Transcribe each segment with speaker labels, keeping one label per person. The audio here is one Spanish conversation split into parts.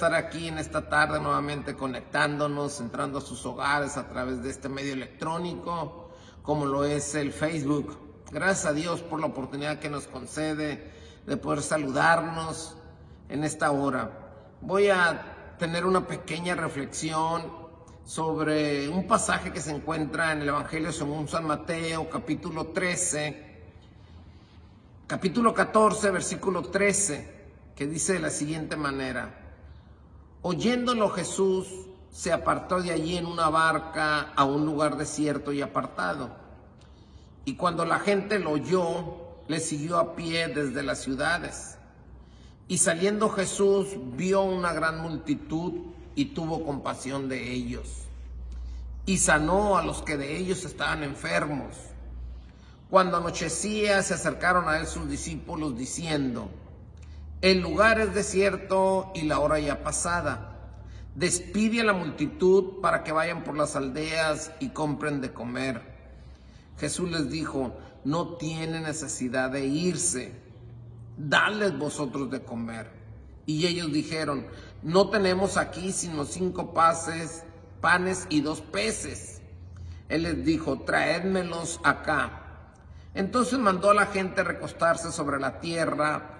Speaker 1: estar aquí en esta tarde nuevamente conectándonos, entrando a sus hogares a través de este medio electrónico, como lo es el Facebook. Gracias a Dios por la oportunidad que nos concede de poder saludarnos en esta hora. Voy a tener una pequeña reflexión sobre un pasaje que se encuentra en el Evangelio según San Mateo, capítulo 13, capítulo 14, versículo 13, que dice de la siguiente manera. Oyéndolo Jesús se apartó de allí en una barca a un lugar desierto y apartado. Y cuando la gente lo oyó, le siguió a pie desde las ciudades. Y saliendo Jesús vio una gran multitud y tuvo compasión de ellos. Y sanó a los que de ellos estaban enfermos. Cuando anochecía se acercaron a él sus discípulos diciendo, el lugar es desierto y la hora ya pasada. Despide a la multitud para que vayan por las aldeas y compren de comer. Jesús les dijo, no tiene necesidad de irse, dadles vosotros de comer. Y ellos dijeron, no tenemos aquí sino cinco pases, panes y dos peces. Él les dijo, traédmelos acá. Entonces mandó a la gente recostarse sobre la tierra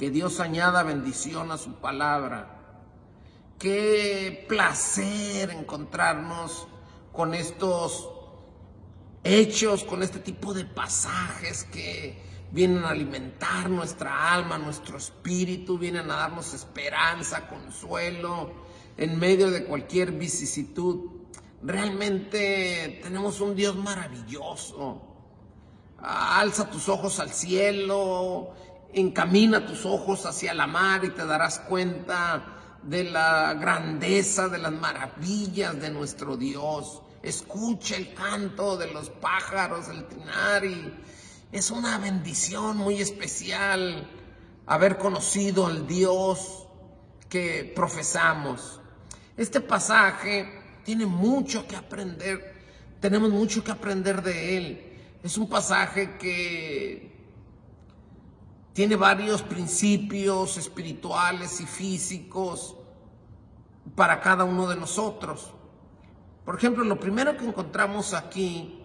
Speaker 1: Que Dios añada bendición a su palabra. Qué placer encontrarnos con estos hechos, con este tipo de pasajes que vienen a alimentar nuestra alma, nuestro espíritu, vienen a darnos esperanza, consuelo en medio de cualquier vicisitud. Realmente tenemos un Dios maravilloso. Alza tus ojos al cielo Encamina tus ojos hacia la mar y te darás cuenta de la grandeza, de las maravillas de nuestro Dios. Escucha el canto de los pájaros, el trinar es una bendición muy especial haber conocido al Dios que profesamos. Este pasaje tiene mucho que aprender, tenemos mucho que aprender de él. Es un pasaje que tiene varios principios espirituales y físicos para cada uno de nosotros. Por ejemplo, lo primero que encontramos aquí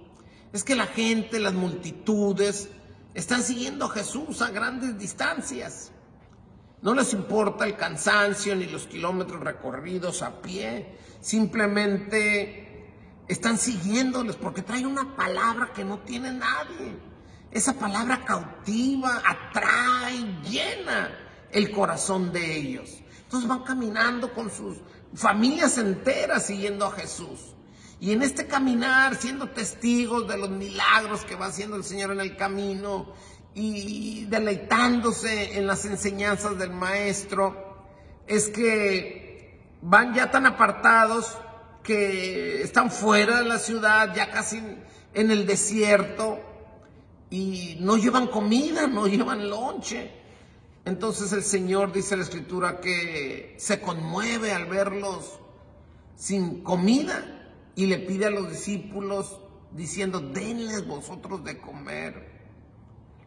Speaker 1: es que la gente, las multitudes, están siguiendo a Jesús a grandes distancias. No les importa el cansancio ni los kilómetros recorridos a pie, simplemente están siguiéndoles porque traen una palabra que no tiene nadie. Esa palabra cautiva, atrae, llena el corazón de ellos. Entonces van caminando con sus familias enteras siguiendo a Jesús. Y en este caminar, siendo testigos de los milagros que va haciendo el Señor en el camino y deleitándose en las enseñanzas del Maestro, es que van ya tan apartados que están fuera de la ciudad, ya casi en el desierto, y no llevan comida, no llevan lonche. Entonces el Señor dice la escritura que se conmueve al verlos sin comida y le pide a los discípulos diciendo, denles vosotros de comer.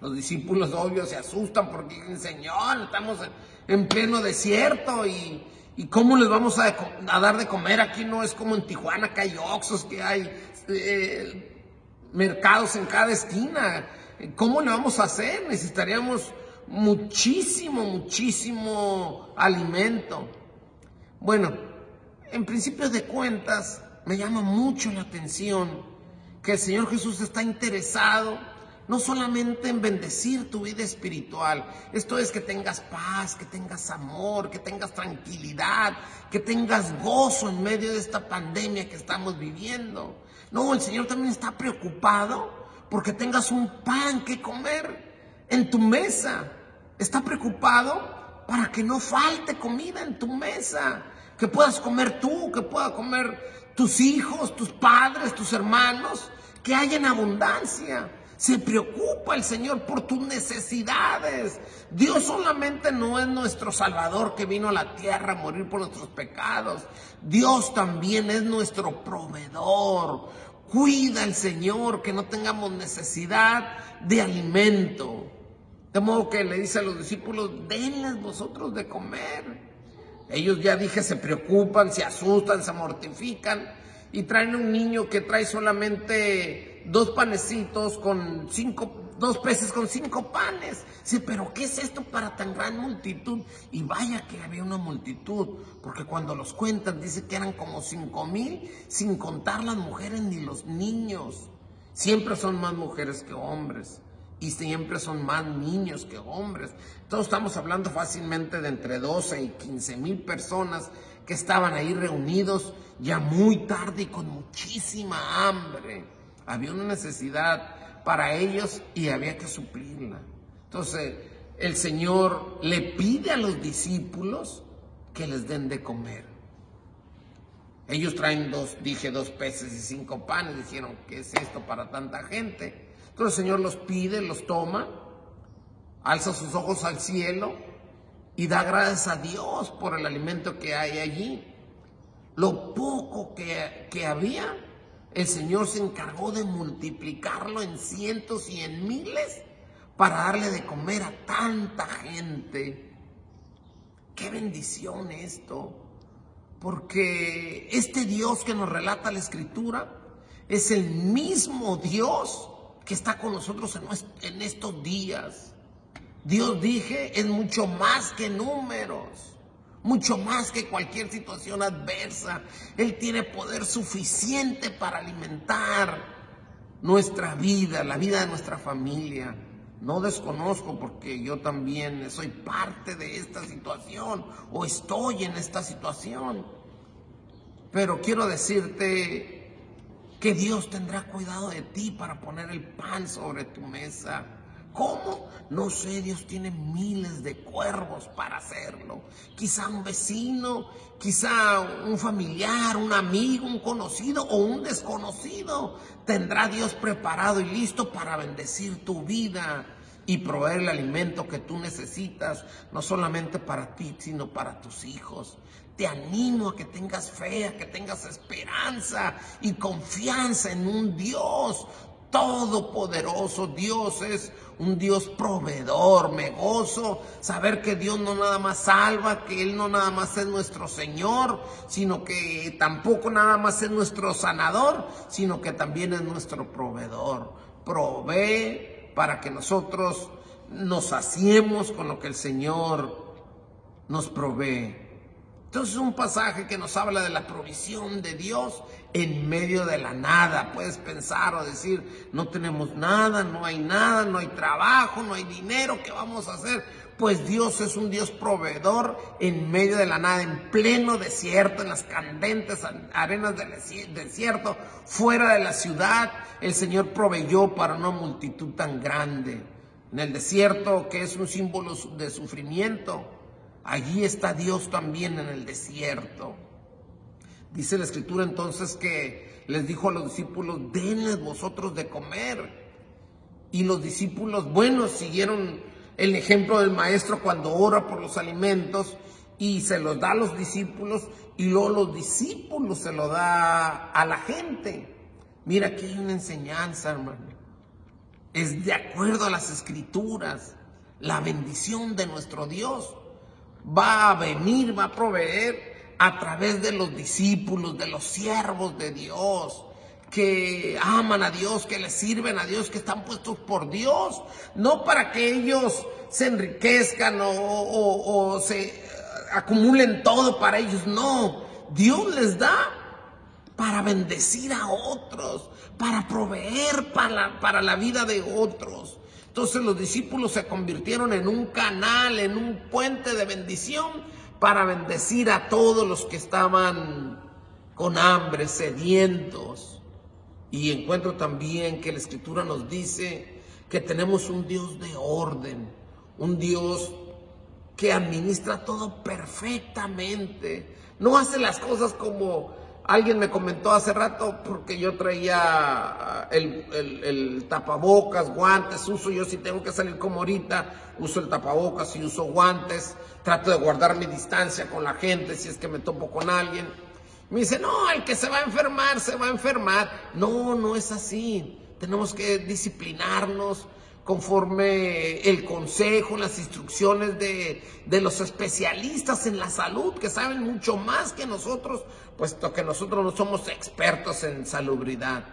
Speaker 1: Los discípulos obvios se asustan porque dicen, Señor, estamos en pleno desierto y, ¿cómo les vamos a, dar de comer? Aquí no es como en Tijuana que hay oxos, que hay eh, mercados en cada esquina. ¿Cómo le vamos a hacer? Necesitaríamos muchísimo, muchísimo alimento. Bueno, en principio de cuentas, me llama mucho la atención que el Señor Jesús está interesado no solamente en bendecir tu vida espiritual, esto es que tengas paz, que tengas amor, que tengas tranquilidad, que tengas gozo en medio de esta pandemia que estamos viviendo. No, el Señor también está preocupado porque tengas un pan que comer en tu mesa. Está preocupado para que no falte comida en tu mesa, que puedas comer tú, que pueda comer tus hijos, tus padres, tus hermanos, que haya en abundancia. Se preocupa el Señor por tus necesidades. Dios solamente no es nuestro Salvador que vino a la tierra a morir por nuestros pecados. Dios también es nuestro proveedor. Cuida el Señor que no tengamos necesidad de alimento. De modo que le dice a los discípulos, denles vosotros de comer. Ellos ya dije, se preocupan, se asustan, se mortifican y traen un niño que trae solamente dos panecitos con cinco, dos peces con cinco panes. Sí, pero ¿qué es esto para tan gran multitud? Y vaya que había una multitud, porque cuando los cuentan dice que eran como cinco mil, sin contar las mujeres ni los niños. Siempre son más mujeres que hombres y siempre son más niños que hombres. Todos estamos hablando fácilmente de entre 12 y 15 mil personas que estaban ahí reunidos ya muy tarde y con muchísima hambre. Había una necesidad para ellos y había que suplirla. Entonces el Señor le pide a los discípulos que les den de comer. Ellos traen dos, dije, dos peces y cinco panes. Dijeron, ¿qué es esto para tanta gente? Entonces el Señor los pide, los toma, alza sus ojos al cielo y da gracias a Dios por el alimento que hay allí. Lo poco que, que había, el Señor se encargó de multiplicarlo en cientos y en miles para darle de comer a tanta gente. Qué bendición esto, porque este Dios que nos relata la Escritura es el mismo Dios que está con nosotros en, estos días. Dios dije es mucho más que números, mucho más que cualquier situación adversa. Él tiene poder suficiente para alimentar nuestra vida, la vida de nuestra familia. No desconozco porque yo también soy parte de esta situación o estoy en esta situación. Pero quiero decirte que Dios tendrá cuidado de ti para poner el pan sobre tu mesa. ¿Cómo? No sé, Dios tiene miles de cuervos para hacerlo. Quizá un vecino, quizá un familiar, un amigo, un conocido o un desconocido. Tendrá Dios preparado y listo para bendecir tu vida y proveer el alimento que tú necesitas, no solamente para ti, sino para tus hijos. Te animo a que tengas fe, a que tengas esperanza y confianza en un Dios todopoderoso. Dios es un Dios proveedor. Me gozo saber que Dios no nada más salva, que Él no nada más es nuestro Señor, sino que tampoco nada más es nuestro sanador, sino que también es nuestro proveedor. Provee para que nosotros nos hacemos con lo que el Señor nos provee. Entonces es un pasaje que nos habla de la provisión de Dios en medio de la nada. Puedes pensar o decir, no tenemos nada, no hay nada, no hay trabajo, no hay dinero, ¿qué vamos a hacer? Pues Dios es un Dios proveedor en medio de la nada, en pleno desierto, en las candentes arenas del desierto, fuera de la ciudad. El Señor proveyó para una multitud tan grande. En el desierto, que es un símbolo de sufrimiento, Allí está Dios también en el desierto. Dice la escritura entonces que les dijo a los discípulos, denles vosotros de comer. Y los discípulos, bueno, siguieron el ejemplo del maestro cuando ora por los alimentos y se los da a los discípulos y luego los discípulos se lo da a la gente. Mira, aquí hay una enseñanza, hermano. Es de acuerdo a las escrituras, la bendición de nuestro Dios va a venir, va a proveer a través de los discípulos, de los siervos de Dios, que aman a Dios, que le sirven a Dios, que están puestos por Dios, no para que ellos se enriquezcan o, se acumulen todo para ellos, no, Dios les da para bendecir a otros, para proveer para para la vida de otros. Entonces los discípulos se convirtieron en un canal, en un puente de bendición para bendecir a todos los que estaban con hambre, sedientos. Y encuentro también que la escritura nos dice que tenemos un Dios de orden, un Dios que administra todo perfectamente. No hace las cosas como alguien me comentó hace rato, porque yo traía el, tapabocas, guantes, uso yo si tengo que salir como ahorita, uso el tapabocas y uso guantes, trato de guardar mi distancia con la gente si es que me topo con alguien. Me dice, no, el que se va a enfermar, se va a enfermar. No, no es así. Tenemos que disciplinarnos, conforme el consejo, las instrucciones de, los especialistas en la salud, que saben mucho más que nosotros, puesto que nosotros no somos expertos en salubridad.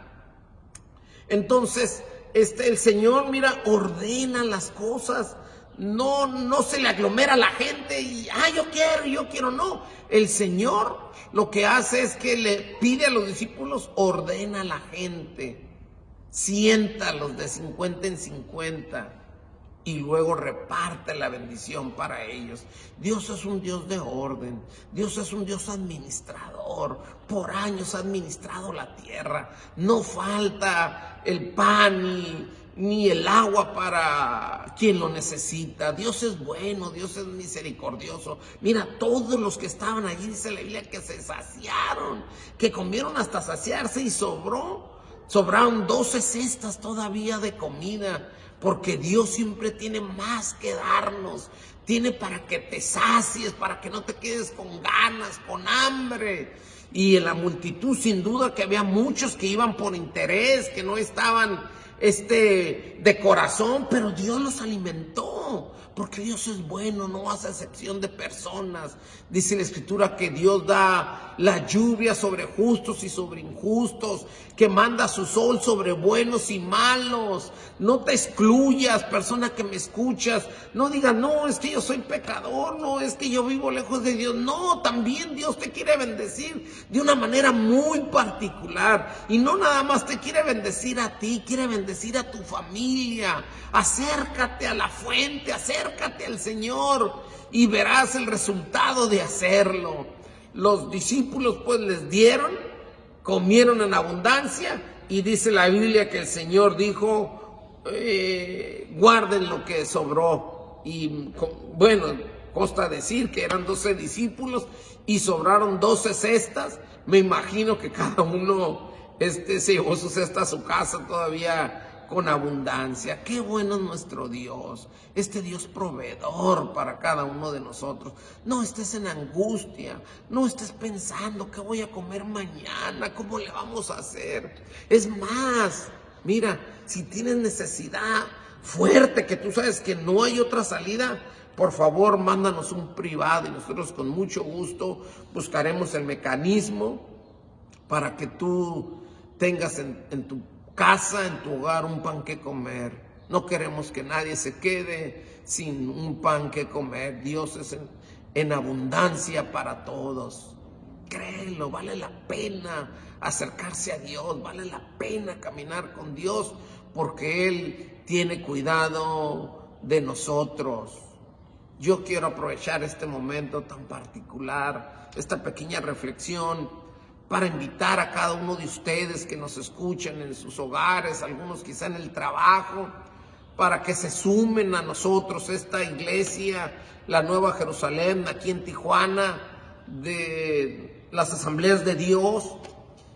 Speaker 1: Entonces, este, el Señor, mira, ordena las cosas. No, no se le aglomera a la gente y, ah, yo quiero, yo quiero, no. El Señor lo que hace es que le pide a los discípulos, ordena a la gente siéntalos de 50 en 50 y luego reparte la bendición para ellos. Dios es un Dios de orden, Dios es un Dios administrador, por años ha administrado la tierra, no falta el pan ni, el agua para quien lo necesita. Dios es bueno, Dios es misericordioso. Mira, todos los que estaban allí, dice la Biblia, que se saciaron, que comieron hasta saciarse y sobró. Sobraron 12 cestas todavía de comida, porque Dios siempre tiene más que darnos. Tiene para que te sacies, para que no te quedes con ganas, con hambre. Y en la multitud, sin duda, que había muchos que iban por interés, que no estaban este, de corazón, pero Dios los alimentó porque Dios es bueno, no hace excepción de personas. Dice la escritura que Dios da la lluvia sobre justos y sobre injustos, que manda su sol sobre buenos y malos. No te excluyas, persona que me escuchas. No digas, no, es que yo soy pecador, no, es que yo vivo lejos de Dios. No, también Dios te quiere bendecir de una manera muy particular. Y no nada más te quiere bendecir a ti, quiere bendecir a tu familia. Acércate a la fuente, acércate al Señor y verás el resultado de hacerlo. Los discípulos pues les dieron, comieron en abundancia y dice la Biblia que el Señor dijo, eh, guarden lo que sobró. Y bueno, consta decir que eran doce discípulos y sobraron doce cestas. Me imagino que cada uno este, se llevó su cesta a su casa todavía con abundancia. Qué bueno es nuestro Dios, este Dios proveedor para cada uno de nosotros. No estés en angustia, no estés pensando qué voy a comer mañana, cómo le vamos a hacer. Es más, mira, si tienes necesidad fuerte, que tú sabes que no hay otra salida, por favor, mándanos un privado y nosotros con mucho gusto buscaremos el mecanismo para que tú tengas en, en tu casa, en tu hogar, un pan que comer. No queremos que nadie se quede sin un pan que comer. Dios es en, abundancia para todos. Créelo, vale la pena acercarse a Dios, vale la pena caminar con Dios porque Él tiene cuidado de nosotros. Yo quiero aprovechar este momento tan particular, esta pequeña reflexión para invitar a cada uno de ustedes que nos escuchan en sus hogares, algunos quizá en el trabajo, para que se sumen a nosotros esta iglesia, la Nueva Jerusalén, aquí en Tijuana, de las asambleas de Dios,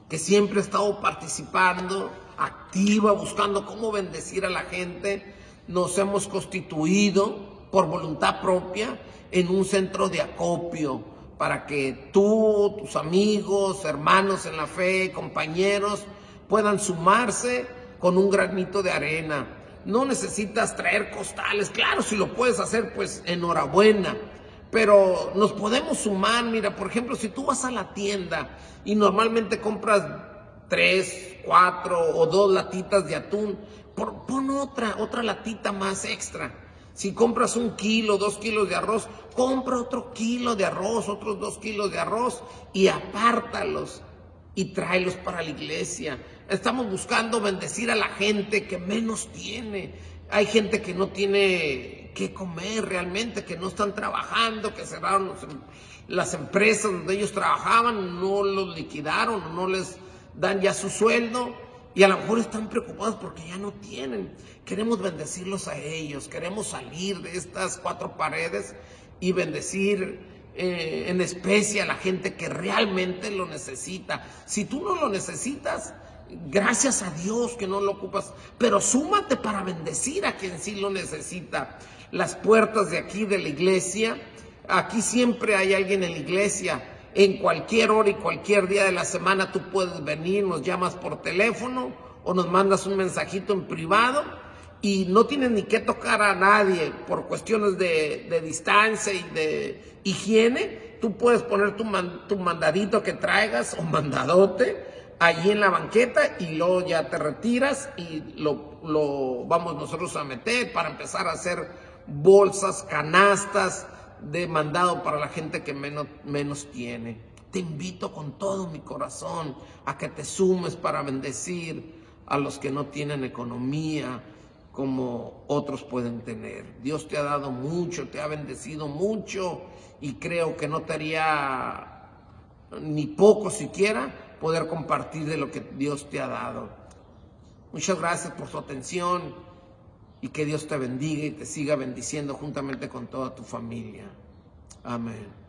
Speaker 1: que siempre ha estado participando, activa, buscando cómo bendecir a la gente. Nos hemos constituido por voluntad propia en un centro de acopio para que tú, tus amigos, hermanos en la fe, compañeros, puedan sumarse con un granito de arena. No necesitas traer costales, claro, si lo puedes hacer, pues enhorabuena. Pero nos podemos sumar, mira, por ejemplo, si tú vas a la tienda y normalmente compras tres, cuatro o dos latitas de atún, pon otra, otra latita más extra si compras un kilo, dos kilos de arroz, compra otro kilo de arroz, otros dos kilos de arroz y apártalos y tráelos para la iglesia. Estamos buscando bendecir a la gente que menos tiene. Hay gente que no tiene que comer realmente, que no están trabajando, que cerraron em, las empresas donde ellos trabajaban, no los liquidaron, no les dan ya su sueldo y a lo mejor están preocupados porque ya no tienen. Queremos bendecirlos a ellos, queremos salir de estas cuatro paredes y bendecir eh, en especie a la gente que realmente lo necesita. Si tú no lo necesitas, gracias a Dios que no lo ocupas, pero súmate para bendecir a quien sí lo necesita. Las puertas de aquí de la iglesia, aquí siempre hay alguien en la iglesia. En cualquier hora y cualquier día de la semana tú puedes venir, nos llamas por teléfono o nos mandas un mensajito en privado y no tienes ni que tocar a nadie por cuestiones de, distancia y de higiene, tú puedes poner tu, tu mandadito que traigas o mandadote allí en la banqueta y luego ya te retiras y lo, lo vamos nosotros a meter para empezar a hacer bolsas, canastas de mandado para la gente que menos, menos tiene. Te invito con todo mi corazón a que te sumes para bendecir a los que no tienen economía, como otros pueden tener. Dios te ha dado mucho, te ha bendecido mucho y creo que no te haría ni poco siquiera poder compartir de lo que Dios te ha dado. Muchas gracias por su atención y que Dios te bendiga y te siga bendiciendo juntamente con toda tu familia. Amén.